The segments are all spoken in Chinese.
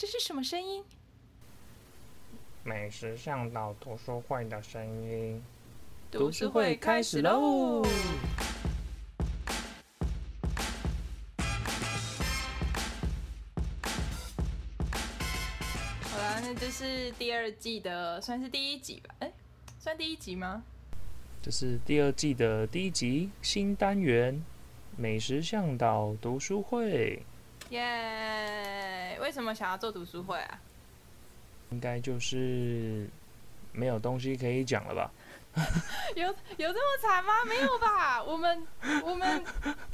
这是什么声音？美食向导读书会的声音。读书会开始喽！好啦，那这是第二季的，算是第一集吧？哎，算第一集吗？这是第二季的第一集新单元——美食向导读书会。耶！为什么想要做读书会啊？应该就是没有东西可以讲了吧？有有这么惨吗？没有吧？我们我们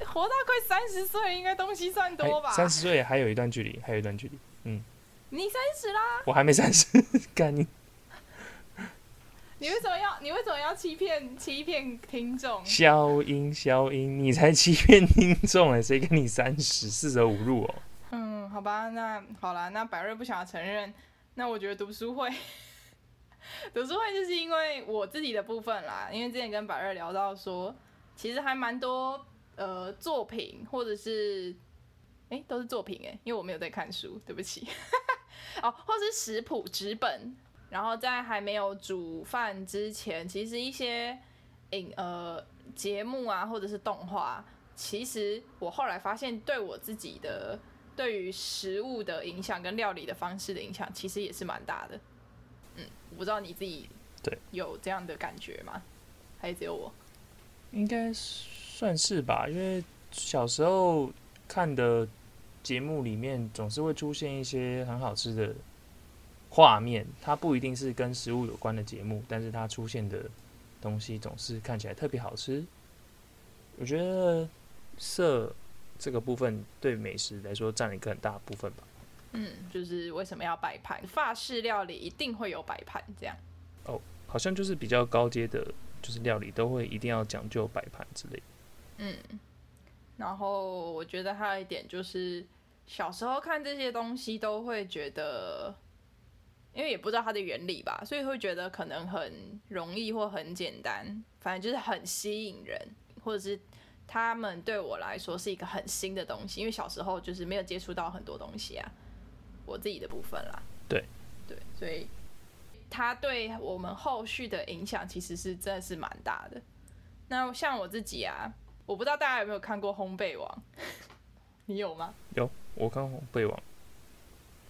活到快三十岁，应该东西算多吧？三十岁还有一段距离，还有一段距离。嗯，你三十啦？我还没三十，干你！你为什么要你为什么要欺骗欺骗听众？消音消音，你才欺骗听众哎！谁跟你三十四舍五入哦？嗯，好吧，那好了，那百瑞不想要承认，那我觉得读书会，读书会就是因为我自己的部分啦，因为之前跟百瑞聊到说，其实还蛮多呃作品或者是哎都是作品哎，因为我没有在看书，对不起 哦，或是食谱纸本。然后在还没有煮饭之前，其实一些影呃节目啊，或者是动画，其实我后来发现对我自己的对于食物的影响跟料理的方式的影响，其实也是蛮大的。嗯，我不知道你自己对有这样的感觉吗？还是只有我？应该算是吧，因为小时候看的节目里面，总是会出现一些很好吃的。画面它不一定是跟食物有关的节目，但是它出现的东西总是看起来特别好吃。我觉得色这个部分对美食来说占了一个很大部分吧。嗯，就是为什么要摆盘？法式料理一定会有摆盘这样。哦，好像就是比较高阶的，就是料理都会一定要讲究摆盘之类。嗯，然后我觉得还有一点就是，小时候看这些东西都会觉得。因为也不知道它的原理吧，所以会觉得可能很容易或很简单，反正就是很吸引人，或者是他们对我来说是一个很新的东西。因为小时候就是没有接触到很多东西啊，我自己的部分啦。对对，所以他对我们后续的影响其实是真的是蛮大的。那像我自己啊，我不知道大家有没有看过《烘焙王》，你有吗？有，我看《烘焙王》，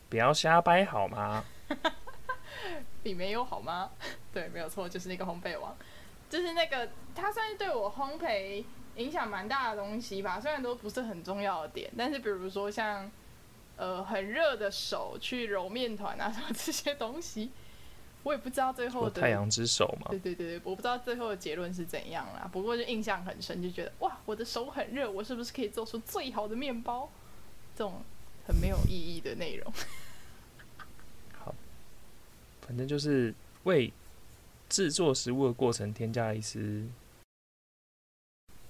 不要瞎掰好吗？比没有好吗？对，没有错，就是那个烘焙王，就是那个他算是对我烘焙影响蛮大的东西吧。虽然都不是很重要的点，但是比如说像呃很热的手去揉面团啊 什么这些东西，我也不知道最后的太阳之手嘛。对对对对，我不知道最后的结论是怎样啦。不过就印象很深，就觉得哇，我的手很热，我是不是可以做出最好的面包？这种很没有意义的内容。好反正就是为制作食物的过程添加了一丝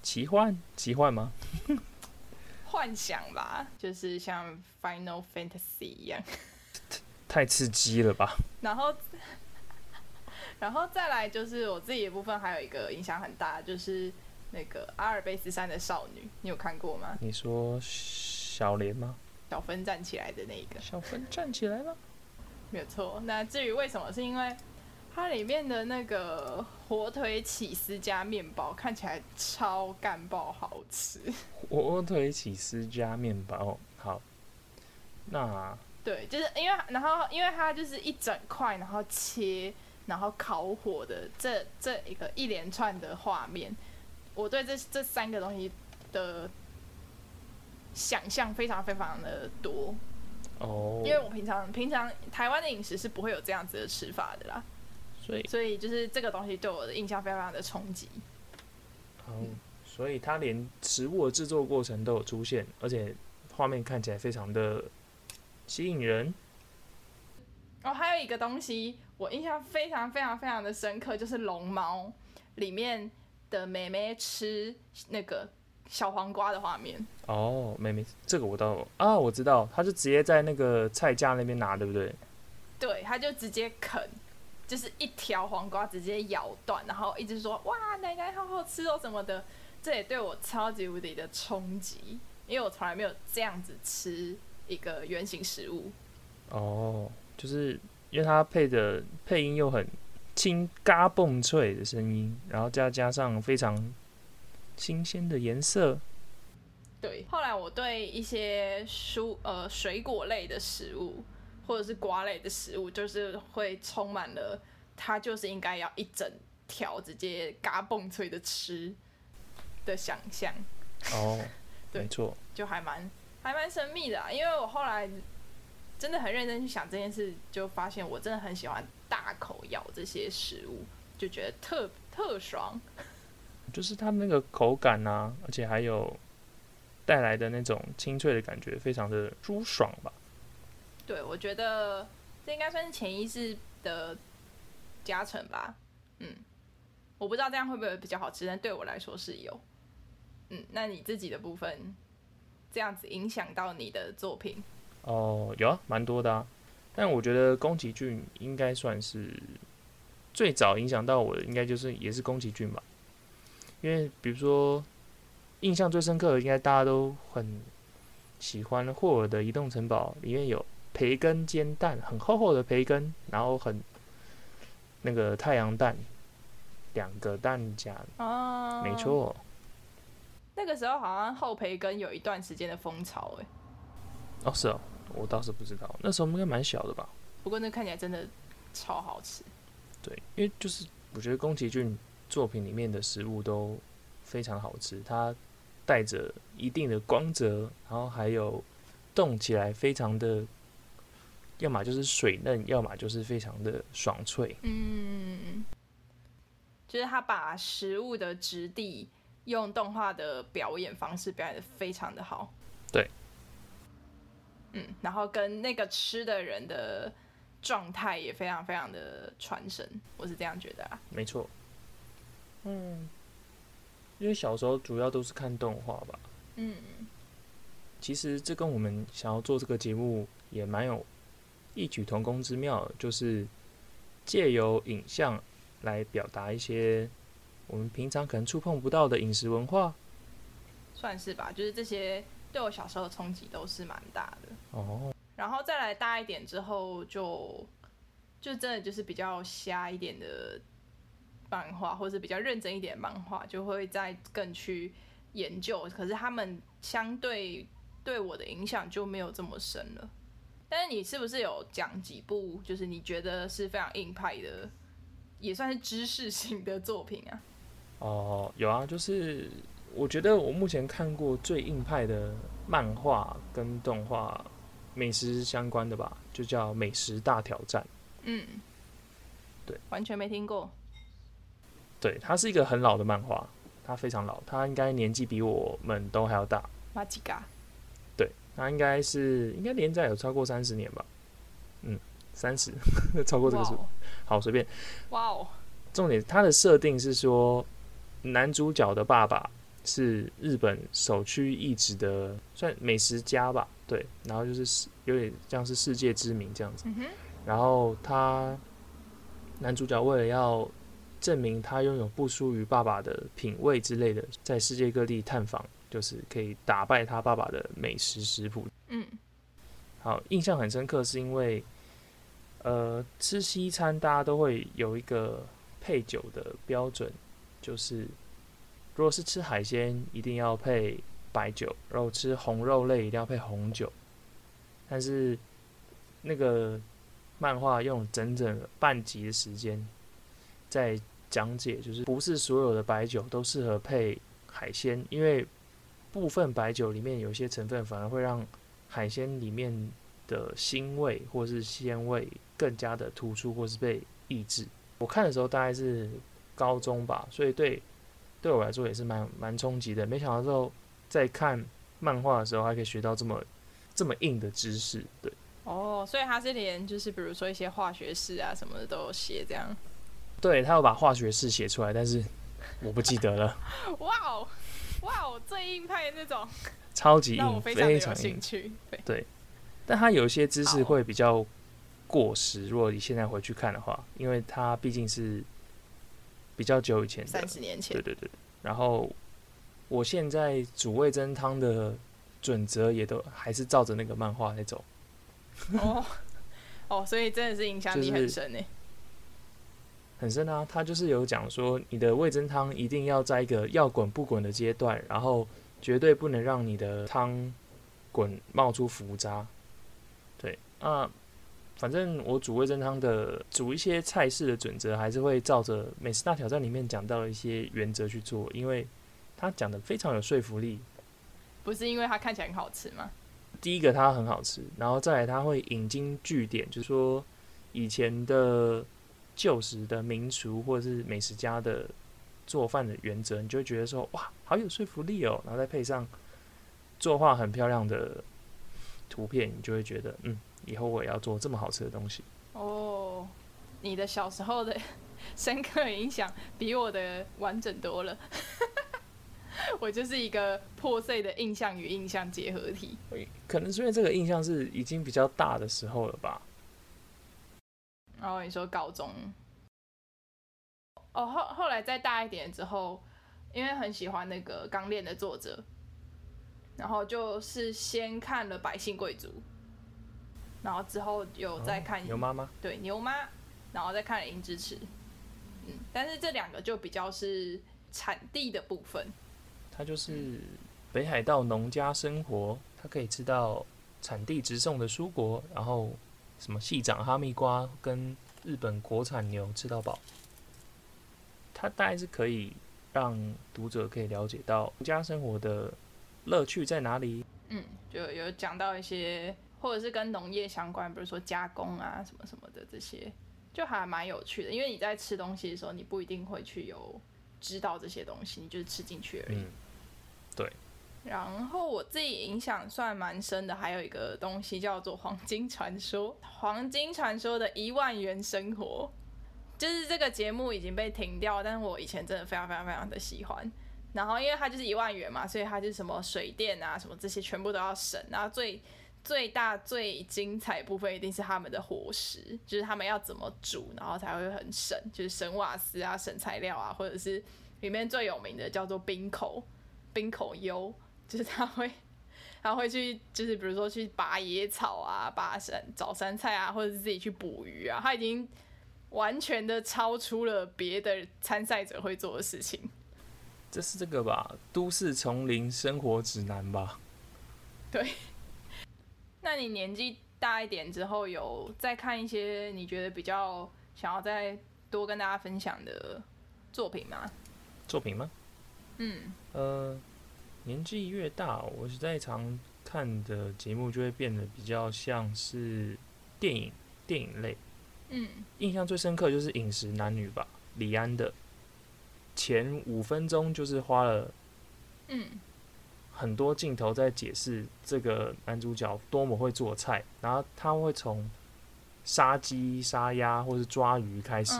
奇幻，奇幻吗？幻想吧，就是像 Final Fantasy 一样，太刺激了吧？然后，然后再来就是我自己的部分，还有一个影响很大，就是那个阿尔卑斯山的少女，你有看过吗？你说小莲吗？小芬站起来的那一个，小芬站起来了。没有错。那至于为什么，是因为它里面的那个火腿起司加面包看起来超干爆好吃。火腿起司加面包，好。那对，就是因为然后因为它就是一整块，然后切，然后烤火的这这一个一连串的画面，我对这这三个东西的想象非常非常的多。哦，因为我平常平常台湾的饮食是不会有这样子的吃法的啦，所以所以就是这个东西对我的印象非常非常的冲击。哦，所以它连食物的制作过程都有出现，而且画面看起来非常的吸引人。哦，还有一个东西我印象非常非常非常的深刻，就是龙猫里面的妹妹吃那个。小黄瓜的画面哦，妹妹，这个我倒啊，我知道，他就直接在那个菜架那边拿，对不对？对，他就直接啃，就是一条黄瓜直接咬断，然后一直说哇，奶奶好好吃哦什么的，这也对我超级无敌的冲击，因为我从来没有这样子吃一个圆形食物，哦，就是因为它配的配音又很轻嘎嘣脆的声音，然后再加上非常新鲜的颜色。对，后来我对一些蔬呃水果类的食物或者是瓜类的食物，就是会充满了它就是应该要一整条直接嘎嘣脆的吃的想象，哦，对没错，就还蛮还蛮神秘的、啊。因为我后来真的很认真去想这件事，就发现我真的很喜欢大口咬这些食物，就觉得特特爽。就是它那个口感啊，而且还有带来的那种清脆的感觉，非常的舒爽吧。对，我觉得这应该算是潜意识的加成吧。嗯，我不知道这样会不会比较好吃，但对我来说是有。嗯，那你自己的部分，这样子影响到你的作品？哦，有啊，蛮多的啊。但我觉得宫崎骏应该算是最早影响到我的，应该就是也是宫崎骏吧。因为比如说，印象最深刻的，应该大家都很喜欢霍尔的《移动城堡》，里面有培根煎蛋，很厚厚的培根，然后很那个太阳蛋，两个蛋夹，哦，没。错。那个时候好像厚培根有一段时间的风潮，哎，哦，是哦，我倒是不知道，那时候应该蛮小的吧。不过那看起来真的超好吃。对，因为就是我觉得宫崎骏作品里面的食物都非常好吃，它带着一定的光泽，然后还有动起来非常的，要么就是水嫩，要么就是非常的爽脆。嗯，就是他把食物的质地用动画的表演方式表演的非常的好。对。嗯，然后跟那个吃的人的状态也非常非常的传神，我是这样觉得啊。没错。嗯，因为小时候主要都是看动画吧。嗯，其实这跟我们想要做这个节目也蛮有异曲同工之妙，就是借由影像来表达一些我们平常可能触碰不到的饮食文化。算是吧，就是这些对我小时候的冲击都是蛮大的。哦，然后再来大一点之后就，就真的就是比较瞎一点的漫画，或是比较认真一点的漫画，就会再更去研究。可是他们相对对我的影响就没有这么深了。但是你是不是有讲几部，就是你觉得是非常硬派的，也算是知识型的作品啊？哦，有啊，就是我觉得我目前看过最硬派的漫画跟动画，美食相关的吧，就叫《美食大挑战》。嗯，对，完全没听过。对，它是一个很老的漫画，它非常老，它应该年纪比我们都还要大。马吉嘎，对，它应该是应该连载有超过三十年吧？嗯，三十，超过这个数。好，随便。哇哦，重点，它的设定是说，男主角的爸爸是日本首屈一指的算美食家吧？对，然后就是有点像是世界知名这样子。嗯，然后他男主角为了要证明他拥有不输于爸爸的品味之类的，在世界各地探访，就是可以打败他爸爸的美食食谱。嗯好，印象很深刻，是因为呃，吃西餐大家都会有一个配酒的标准，就是如果是吃海鲜，一定要配白酒；然后吃红肉类，一定要配红酒。但是那个漫画用整整半集的时间在讲解，就是不是所有的白酒都适合配海鲜，因为部分白酒里面有些成分反而会让海鲜里面的腥味或是鲜味更加的突出，或是被抑制。我看的时候大概是高中吧，所以对对我来说也是蛮蛮冲击的。没想到之后在看漫画的时候，还可以学到这么这么硬的知识。对，哦，所以他是连就是比如说一些化学式啊什么的都有写这样。对他有把化学式写出来，但是我不记得了。哇哦，哇哦，最硬派的那种，超级硬，非常硬兴。趣。对，但它有一些知识会比较过时，如果你现在回去看的话，因为它毕竟是比较久以前的三，十年前对，对对。然后我现在煮味增汤的准则也都还是照着那个漫画在走。哦，哦，所以真的是影响力很深呢。很深啊，他就是有讲说，你的味噌汤一定要在一个要滚不滚的阶段，然后绝对不能让你的汤滚冒出浮渣。对，啊，反正我煮味噌汤的煮一些菜式的准则，还是会照着《美食大挑战》里面讲到的一些原则去做，因为他讲的非常有说服力。不是因为它看起来很好吃吗？第一个它很好吃，然后再来它会引经据典，就是说以前的。旧时的民厨或者是美食家的做饭的原则，你就会觉得说哇，好有说服力哦。然后再配上作画很漂亮的图片，你就会觉得嗯，以后我也要做这么好吃的东西。哦，你的小时候的 深刻影响比我的完整多了。我就是一个破碎的印象与印象结合体。可能是因为这个印象是已经比较大的时候了吧。然后你说高中，哦后后来再大一点之后，因为很喜欢那个《钢炼》的作者，然后就是先看了《百姓贵族》，然后之后有再看牛妈妈，对牛妈，然后再看了《银之匙》，嗯，但是这两个就比较是产地的部分，它就是北海道农家生活，它可以吃到产地直送的蔬果，然后。什么细长哈密瓜跟日本国产牛吃到饱，它大概是可以让读者可以了解到家生活的乐趣在哪里。嗯，就有讲到一些或者是跟农业相关，比如说加工啊什么什么的这些，就还蛮有趣的。因为你在吃东西的时候，你不一定会去有知道这些东西，你就是吃进去而已。对。然后我自己影响算蛮深的，还有一个东西叫做《黄金传说》。《黄金传说》的一万元生活，就是这个节目已经被停掉，但是我以前真的非常非常非常的喜欢。然后因为它就是一万元嘛，所以它就是什么水电啊什么这些全部都要省。然后最最大最精彩部分一定是他们的伙食，就是他们要怎么煮，然后才会很省，就是省瓦斯啊、省材料啊，或者是里面最有名的叫做冰口冰口优。就是他会，他会去，就是比如说去拔野草啊，拔山找山菜啊，或者是自己去捕鱼啊。他已经完全的超出了别的参赛者会做的事情。这是这个吧？都市丛林生活指南吧？对。那你年纪大一点之后，有再看一些你觉得比较想要再多跟大家分享的作品吗？作品吗？嗯。呃。年纪越大，我实在常看的节目就会变得比较像是电影、电影类。嗯，印象最深刻就是《饮食男女》吧，李安的前五分钟就是花了嗯很多镜头在解释这个男主角多么会做菜，然后他会从杀鸡、杀鸭或是抓鱼开始，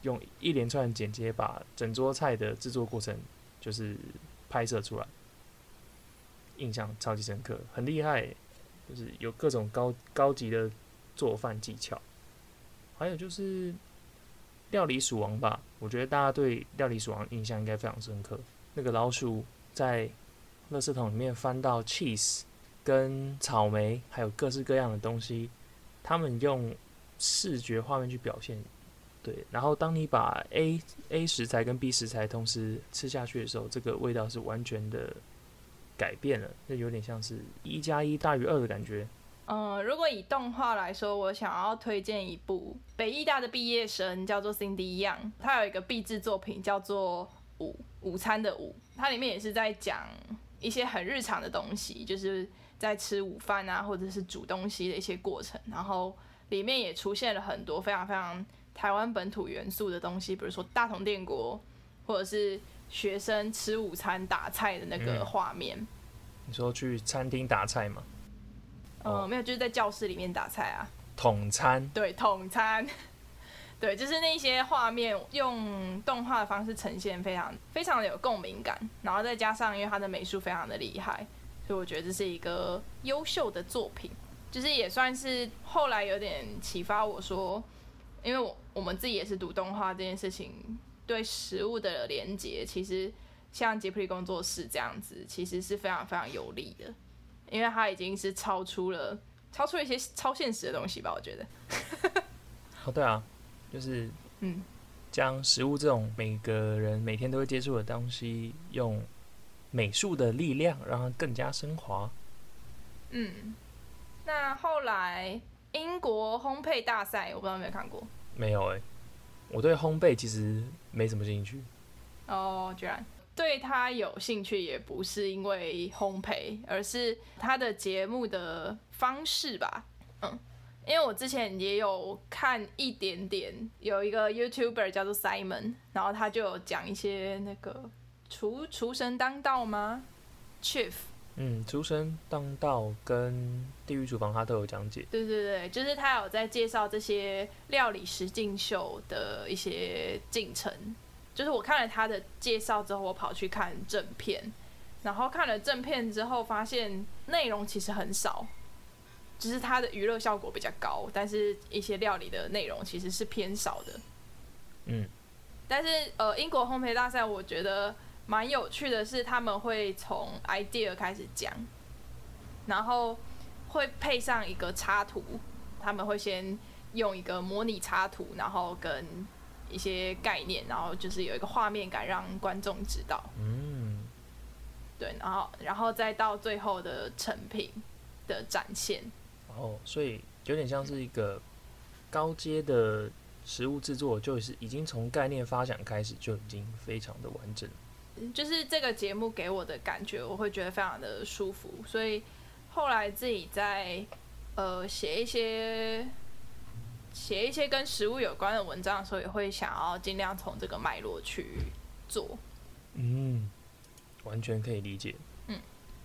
用一连串剪接把整桌菜的制作过程就是。拍摄出来，印象超级深刻，很厉害，就是有各种高高级的做饭技巧。还有就是《料理鼠王》吧，我觉得大家对《料理鼠王》印象应该非常深刻。那个老鼠在垃圾桶里面翻到 cheese、跟草莓，还有各式各样的东西，他们用视觉画面去表现。对，然后当你把 A A 食材跟 B 食材同时吃下去的时候，这个味道是完全的改变了，那有点像是一加一大于二的感觉。嗯，如果以动画来说，我想要推荐一部北艺大的毕业生，叫做 Cindy Young，他有一个毕制作品叫做午午餐的午，它里面也是在讲一些很日常的东西，就是在吃午饭啊，或者是煮东西的一些过程，然后里面也出现了很多非常非常。台湾本土元素的东西，比如说大同电锅，或者是学生吃午餐打菜的那个画面。你说去餐厅打菜吗？嗯，没有，就是在教室里面打菜啊。统餐。对，统餐。对，就是那些画面用动画的方式呈现，非常非常的有共鸣感。然后再加上，因为他的美术非常的厉害，所以我觉得这是一个优秀的作品。就是也算是后来有点启发我说。因为我我们自己也是读动画这件事情，对食物的连接，其实像杰普利工作室这样子，其实是非常非常有利的，因为它已经是超出了超出一些超现实的东西吧，我觉得。哦，对啊，就是嗯，将食物这种每个人每天都会接触的东西，用美术的力量让它更加升华。嗯，那后来英国烘焙大赛，我不知道有没有看过。没有哎、我对烘焙其实没什么兴趣。哦，居然对他有兴趣，也不是因为烘焙，而是他的节目的方式吧。嗯，因为我之前也有看一点点，有一个 YouTuber 叫做 Simon，然后他就有讲一些那个厨厨神当道吗？Chief 嗯，出生当道跟地狱厨房他都有讲解。对对对，就是他有在介绍这些料理实境秀的一些进程。就是我看了他的介绍之后，我跑去看正片，然后看了正片之后，发现内容其实很少，只是它的娱乐效果比较高，但是一些料理的内容其实是偏少的。嗯，但是呃，英国烘焙大赛我觉得蛮有趣的是，他们会从 idea 开始讲，然后会配上一个插图，他们会先用一个模拟插图，然后跟一些概念，然后就是有一个画面感让观众知道，嗯，对，然后然后再到最后的成品的展现。哦，所以有点像是一个高阶的食物制作，就是已经从概念发想开始就已经非常的完整。就是这个节目给我的感觉，我会觉得非常的舒服，所以后来自己在呃写一些写一些跟食物有关的文章的时候，也会想要尽量从这个脉络去做。嗯，完全可以理解。嗯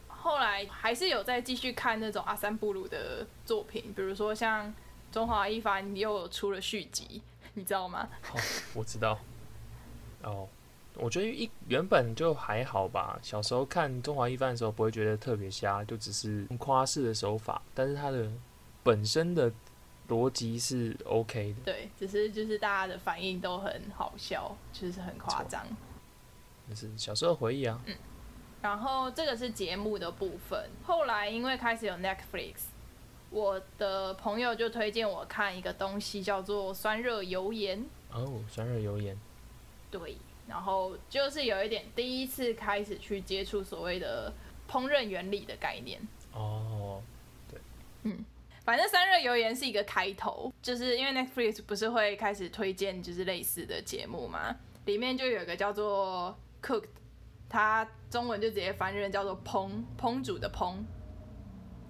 后来还是有在继续看那种阿三布鲁的作品，比如说像中华一番又有出了续集，你知道吗？我知道。哦，我觉得一原本就还好吧。小时候看中华一番的时候，不会觉得特别瞎，就只是夸饰的手法，但是它的本身的逻辑是 OK 的，对，只是就是大家的反应都很好笑，就是很夸张。就是小时候回忆啊。然后这个是节目的部分。后来因为开始有 Netflix，我的朋友就推荐我看一个东西，叫做酸热油盐。哦，酸热油盐。对，然后就是有一点第一次开始去接触所谓的烹饪原理的概念。哦，对，嗯反正三热油盐是一个开头，就是因为 Netflix 不是会开始推荐就是类似的节目嘛，里面就有一个叫做 Cooked，它中文就直接翻译叫做烹烹煮的烹，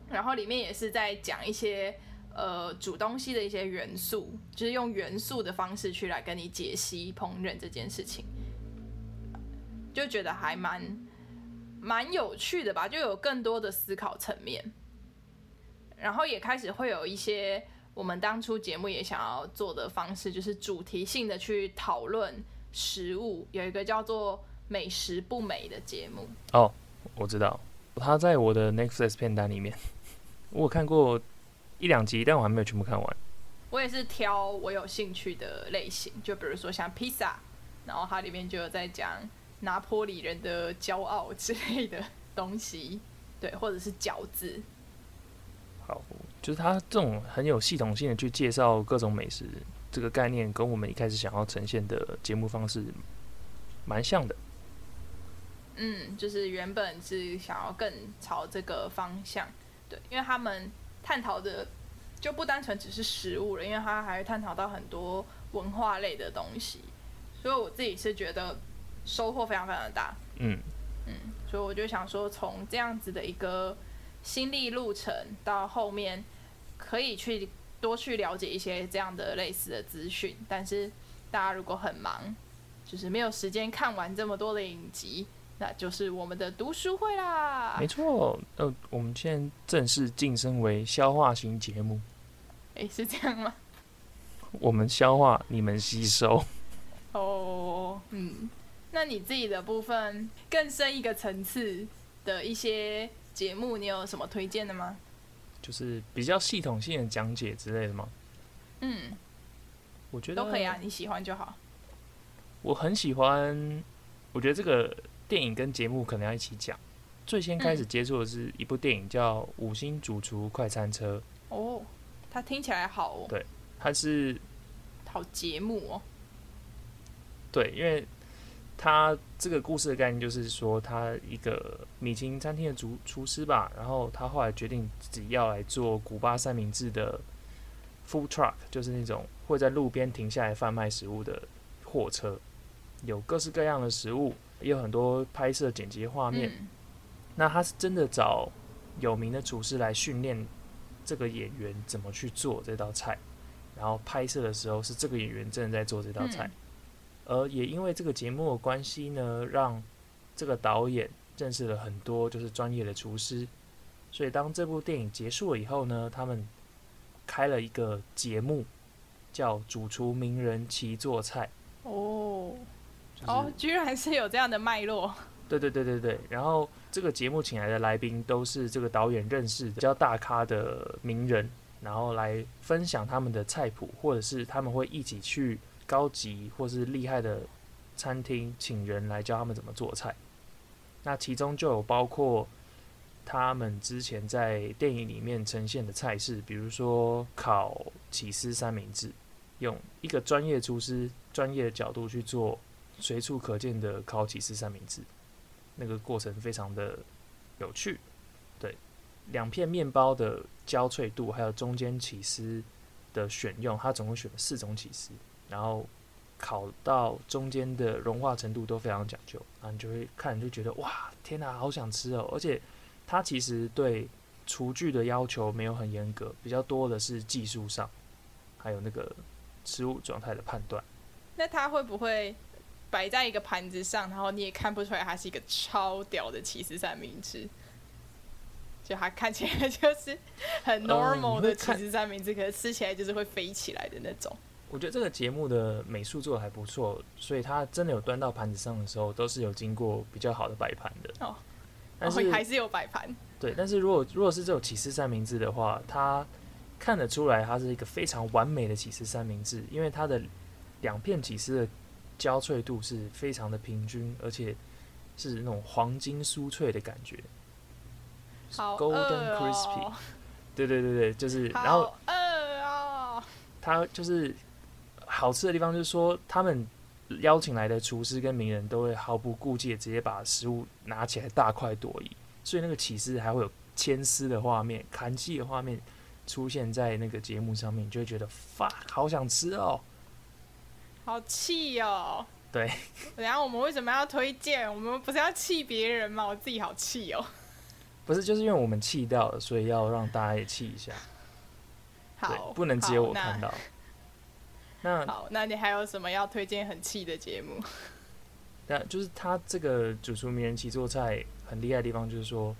然后里面也是在讲一些呃煮东西的一些元素，就是用元素的方式去来跟你解析烹饪这件事情，就觉得还蛮蛮有趣的吧，就有更多的思考层面。然后也开始会有一些我们当初节目也想要做的方式，就是主题性的去讨论食物。有一个叫做《美食不美》的节目，哦，我知道，它在我的 Netflix 片单里面，我有看过一两集，但我还没有全部看完。我也是挑我有兴趣的类型，就比如说像披萨，然后它里面就有在讲拿坡里人的骄傲之类的东西，对，或者是饺子，好，就是他这种很有系统性的去介绍各种美食这个概念，跟我们一开始想要呈现的节目方式蛮像的。嗯，就是原本是想要更朝这个方向，对，因为他们探讨的就不单纯只是食物了，因为他还会探讨到很多文化类的东西，所以我自己是觉得收获非常非常的大，嗯，嗯，所以我就想说，从这样子的一个心力路程到后面，可以去多去了解一些这样的类似的资讯，但是大家如果很忙，就是没有时间看完这么多的影集。那就是我们的读书会啦没。错。呃，我们现在正式晋升为消化型节目，诶，是这样吗？我们消化，你们吸收。那你自己的部分更深一个层次的一些节目，你有什么推荐的吗？就是比较系统性的讲解之类的吗？嗯，我觉得都可以啊，你喜欢就好。我很喜欢，我觉得这个电影跟节目可能要一起讲。最先开始接触的是一部电影叫《五星主厨快餐车》，哦，它听起来好哦，对它是好节目哦。对，因为他这个故事的概念就是说，他一个米其林餐厅的厨厨师吧，然后他后来决定自己要来做古巴三明治的 food truck，就是那种会在路边停下来贩卖食物的货车，有各式各样的食物，也有很多拍摄剪辑画面。嗯那他是真的找有名的厨师来训练这个演员怎么去做这道菜，然后拍摄的时候是这个演员真的在做这道菜。嗯而也因为这个节目的关系呢，让这个导演认识了很多就是专业的厨师，所以当这部电影结束了以后呢，他们开了一个节目，叫《主厨名人齐做菜哦》，就是、哦，居然是有这样的脉络。对对对对对，然后这个节目请来的来宾都是这个导演认识的比较大咖的名人，然后来分享他们的菜谱，或者是他们会一起去高级或是厉害的餐厅，请人来教他们怎么做菜。那其中就有包括他们之前在电影里面呈现的菜式，比如说烤起司三明治，用一个专业厨师专业的角度去做随处可见的烤起司三明治。那个过程非常的有趣，对，两片面包的焦脆度，还有中间起司的选用，它总共选了四种起司，然后烤到中间的融化程度都非常讲究，啊你就会看就觉得哇，天哪，好想吃哦！而且它其实对厨具的要求没有很严格，比较多的是技术上，还有那个食物状态的判断。那它会不会摆在一个盘子上，然后你也看不出来它是一个超屌的起司三明治？就它看起来就是很 normal 的起司三明治，可是吃起来就是会飞起来的那种。我觉得这个节目的美术做的还不错，所以它真的有端到盘子上的时候，都是有经过比较好的摆盘的。哦，但是、还是有摆盘。对，但是如果如果是这种起司三明治的话，它看得出来它是一个非常完美的起司三明治，因为它的两片起司的焦脆度是非常的平均，而且是那种黄金酥脆的感觉。好 Golden crispy 哦，对对对对，就是然后好饿哦。它就是好吃的地方，就是说他们邀请来的厨师跟名人都会毫不顾忌的直接把食物拿起来大快朵颐，所以那个起司还会有牵丝的画面、砍气的画面出现在那个节目上面，你就会觉得哇好想吃哦。好气哦！对，等一下我们为什么要推荐？我们不是要气别人吗？我自己好气哦。不是就是因为我们气到了，所以要让大家也气一下。对好，，不能只有我看。到。那那好，那你还有什么要推荐很气的节目？那就是他这个主厨名人齐做菜很厉害的地方，就是说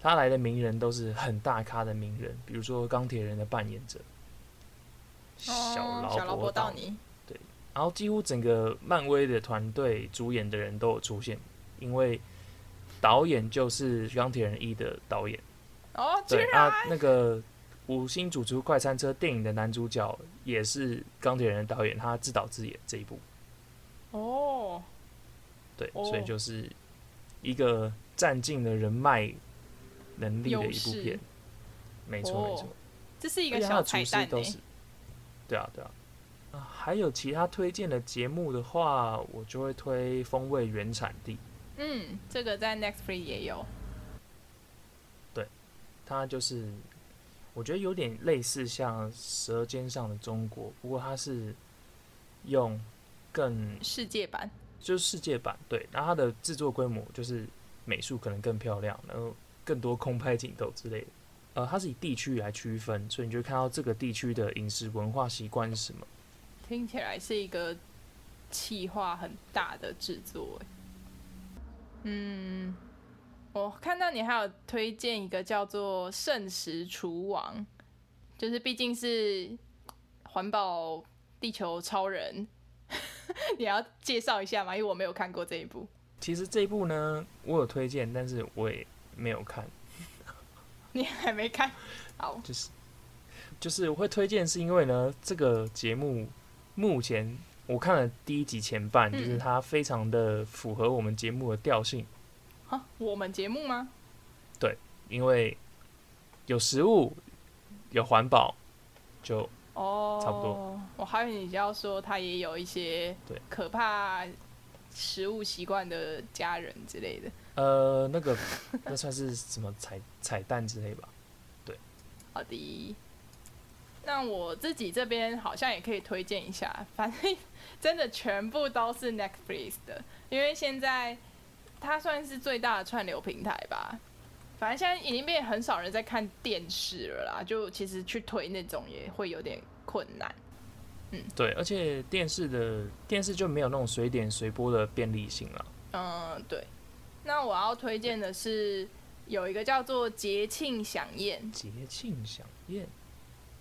他来的名人都是很大咖的名人，比如说钢铁人的扮演者。小哦劳小劳勃勃道尼，对。然后几乎整个漫威的团队主演的人都有出现，因为导演就是钢铁人一的导演，哦，对然。啊，那个五星主厨快餐车电影的男主角也是钢铁人的导演，他自导自演这一部。哦，对，哦。所以就是一个占尽了人脉能力的一部片，没错、没错。哦，这是一一个小彩蛋是，对啊对啊。啊，还有其他推荐的节目的话，我就会推《风味原产地》，嗯，这个在 Next Free 也有。对它就是我觉得有点类似像《舌尖上的中国》，不过它是用更世界版。就是世界版，对，然后它的制作规模就是美术可能更漂亮，然后更多空拍镜头之类的。呃，它是以地区来区分，所以你就看到这个地区的饮食文化习惯是什么。听起来是一个企划很大的制作欸。嗯，我看到你还有推荐一个叫做《圣石厨王》，就是毕竟是环保地球超人，你要介绍一下吗？因为我没有看过这一部。其实这一部呢，我有推荐，但是我也没有看，你还没看？好，就是就是我会推荐，是因为呢，这个节目目前我看了第一集前半，嗯就是它非常的符合我们节目的调性，啊，我们节目吗？对因为有食物，有环保，就哦，差不多。我还以为你要说他也有一些对可怕食物习惯的家人之类的。呃那个 那算是什么彩彩蛋之类吧？对好的，那我自己这边好像也可以推荐一下，反正 真的全部都是 Netflix 的，因为现在它算是最大的串流平台吧。反正现在已经变很少人在看电视了啦，就其实去推那种也会有点困难。嗯对，而且电视的电视就没有那种随点随播的便利性了。嗯，对。那我要推荐的是有一个叫做节庆飨宴，节庆飨宴，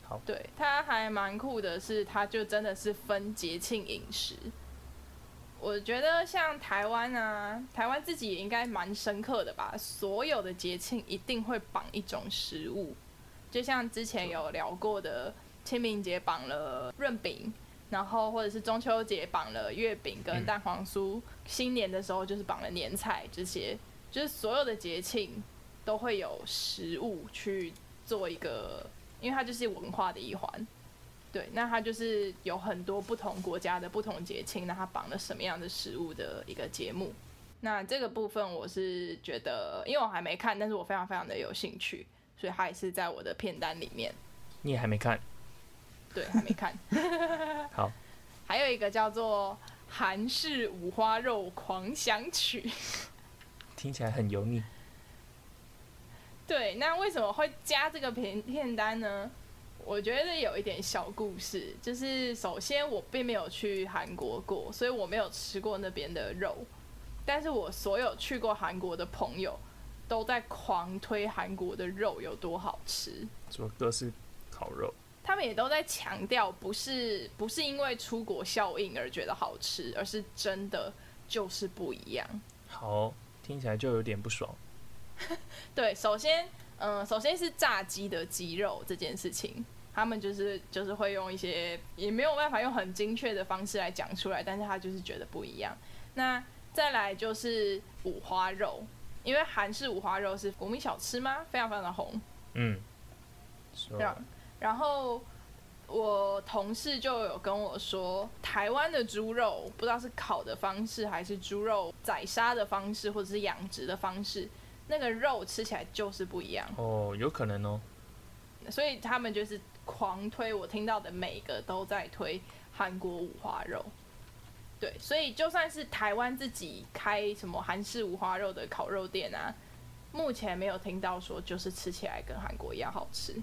好，对，它还蛮酷的是，它就真的是分节庆饮食。我觉得像台湾啊，台湾自己也应该蛮深刻的吧。所有的节庆一定会绑一种食物，就像之前有聊过的，清明节绑了润饼，然后或者是中秋节绑了月饼跟蛋黄酥，新年的时候就是绑了年菜，这些就是所有的节庆都会有食物去做一个，因为它就是文化的一环。对，那它就是有很多不同国家的不同节庆，那它绑了什么样的食物的一个节目。那这个部分我是觉得，因为我还没看，但是我非常非常的有兴趣，所以它也是在我的片单里面。你也还没看，对，还没看。好，还有一个叫做《韩式五花肉狂想曲》。听起来很油腻。对，那为什么会加这个片片单呢？我觉得有一点小故事，就是首先我并没有去韩国过，所以我没有吃过那边的肉。但是我所有去过韩国的朋友都在狂推韩国的肉有多好吃，说各式烤肉，他们也都在强调，不是不是因为出国效应而觉得好吃，而是真的就是不一样。好，听起来就有点不爽。对，首先，嗯、首先是炸鸡的鸡肉这件事情，他们就是就是会用一些也没有办法用很精确的方式来讲出来，但是他就是觉得不一样。那再来就是五花肉，因为韩式五花肉是国民小吃吗？非常非常的红。嗯，说这样，然后我同事就有跟我说，台湾的猪肉不知道是烤的方式，还是猪肉宰杀的方式，或者是养殖的方式，那个肉吃起来就是不一样。哦，有可能哦。所以他们就是狂推，我听到的每个都在推韩国五花肉。对，所以就算是台湾自己开什么韩式五花肉的烤肉店啊，目前没有听到说就是吃起来跟韩国一样好吃。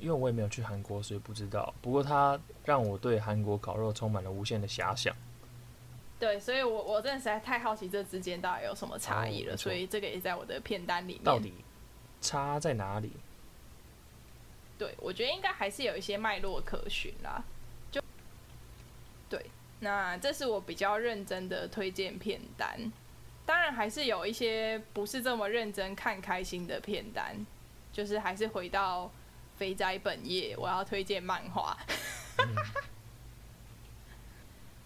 因为我也没有去韩国，所以不知道。不过它让我对韩国烤肉充满了无限的遐想。对，所以我我真的实在太好奇这之间到底有什么差异了，哦所以这个也在我的片单里面。到底差在哪里？对，我觉得应该还是有一些脉络可循啦。就对，那这是我比较认真的推荐片单。当然，还是有一些不是这么认真看开心的片单，就是还是回到肥宅本业，我要推荐漫画。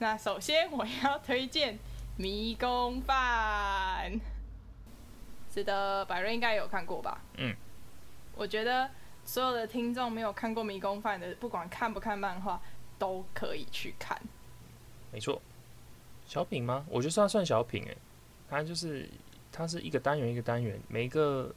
那首先我要推荐《迷宫饭》，是的，百瑞应该有看过吧？嗯，我觉得所有的听众没有看过《迷宫饭》的，不管看不看漫画，都可以去看。没错，小品吗？我觉得它算小品诶，它就是它是一个单元一个单元，每一个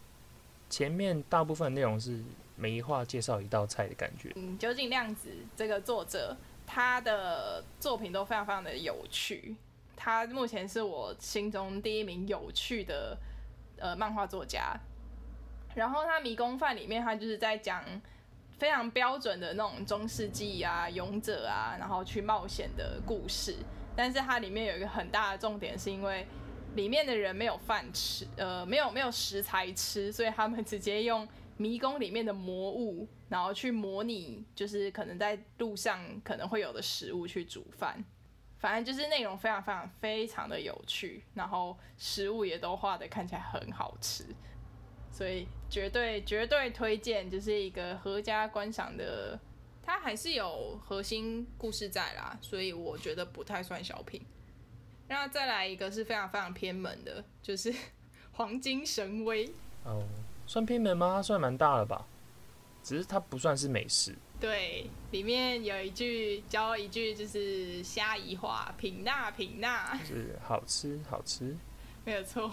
前面大部分内容是每一话介绍一道菜的感觉。嗯，究竟量子这个作者，他的作品都非常非常的有趣。他目前是我心中第一名有趣的呃漫画作家。然后他《迷宫饭》里面，他就是在讲非常标准的那种中世纪啊、勇者啊，然后去冒险的故事。但是它里面有一个很大的重点，是因为里面的人没有饭吃，呃，没有没有食材吃，所以他们直接用迷宫里面的魔物，然后去模拟，就是可能在路上可能会有的食物去煮饭。反正就是内容非常非常非常的有趣，然后食物也都画的看起来很好吃，所以绝对绝对推荐，就是一个合家观赏的。它还是有核心故事在啦，所以我觉得不太算小品。那再来一个是非常非常偏门的，就是黄金神威。哦，算偏门吗？它算蛮大了吧？只是它不算是美食。对，里面有一句教一句就是虾夷话，品纳品纳，就是好吃好吃。没有错，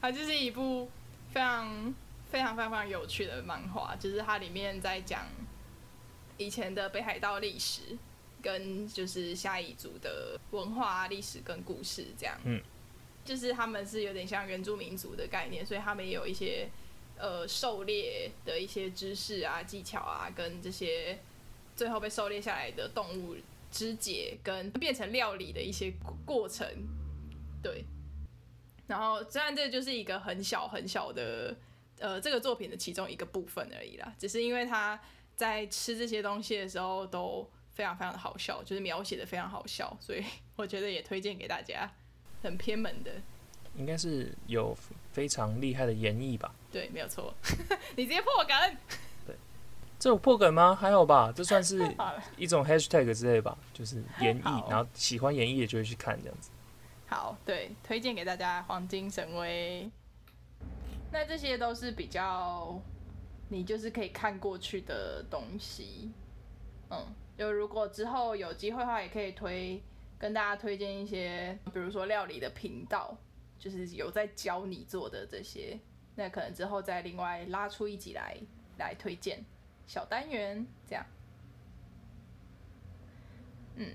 它就是一部非常非常非常非常有趣的漫画，就是它里面在讲以前的北海道历史，跟就是虾夷族的文化、历史跟故事这样。嗯，就是他们是有点像原住民族的概念，所以他们也有一些呃狩猎的一些知识啊、技巧啊，跟这些最后被狩猎下来的动物肢解跟变成料理的一些过程，对。然后，虽然这就是一个很小很小的，呃，这个作品的其中一个部分而已啦，只是因为他在吃这些东西的时候都非常非常的好笑，就是描写的非常好笑，所以我觉得也推荐给大家。很偏门的，应该是有非常厉害的演绎吧？对，没有错。你直接破梗？对，这有破梗吗？还好吧，这算是，一种 hashtag 之类吧，就是演好绎，然后喜欢演绎的就会去看这样子。好，对，推荐给大家《黄金神威》。那这些都是比较你就是可以看过去的东西，嗯，就如果之后有机会的话，也可以推跟大家推荐一些，比如说料理的频道，就是有在教你做的这些，那可能之后再另外拉出一集来来推荐小单元，这样。嗯，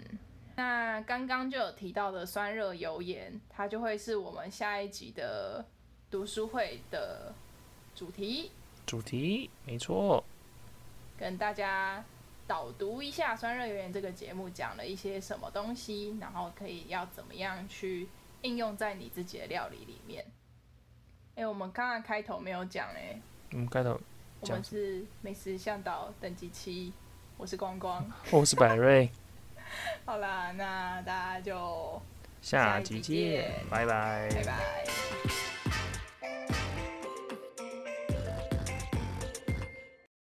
那刚刚就有提到的酸热油盐，它就会是我们下一集的读书会的主题，主题没错，跟大家导读一下《酸热油盐》这个节目讲了一些什么东西，然后可以要怎么样去应用在你自己的料理里面。哎、我们刚刚开头没有讲哎、我们开头我讲们是美食向导等级七，我是光光。我是百瑞，好啦，那大家就下下一集集见见，拜拜拜拜。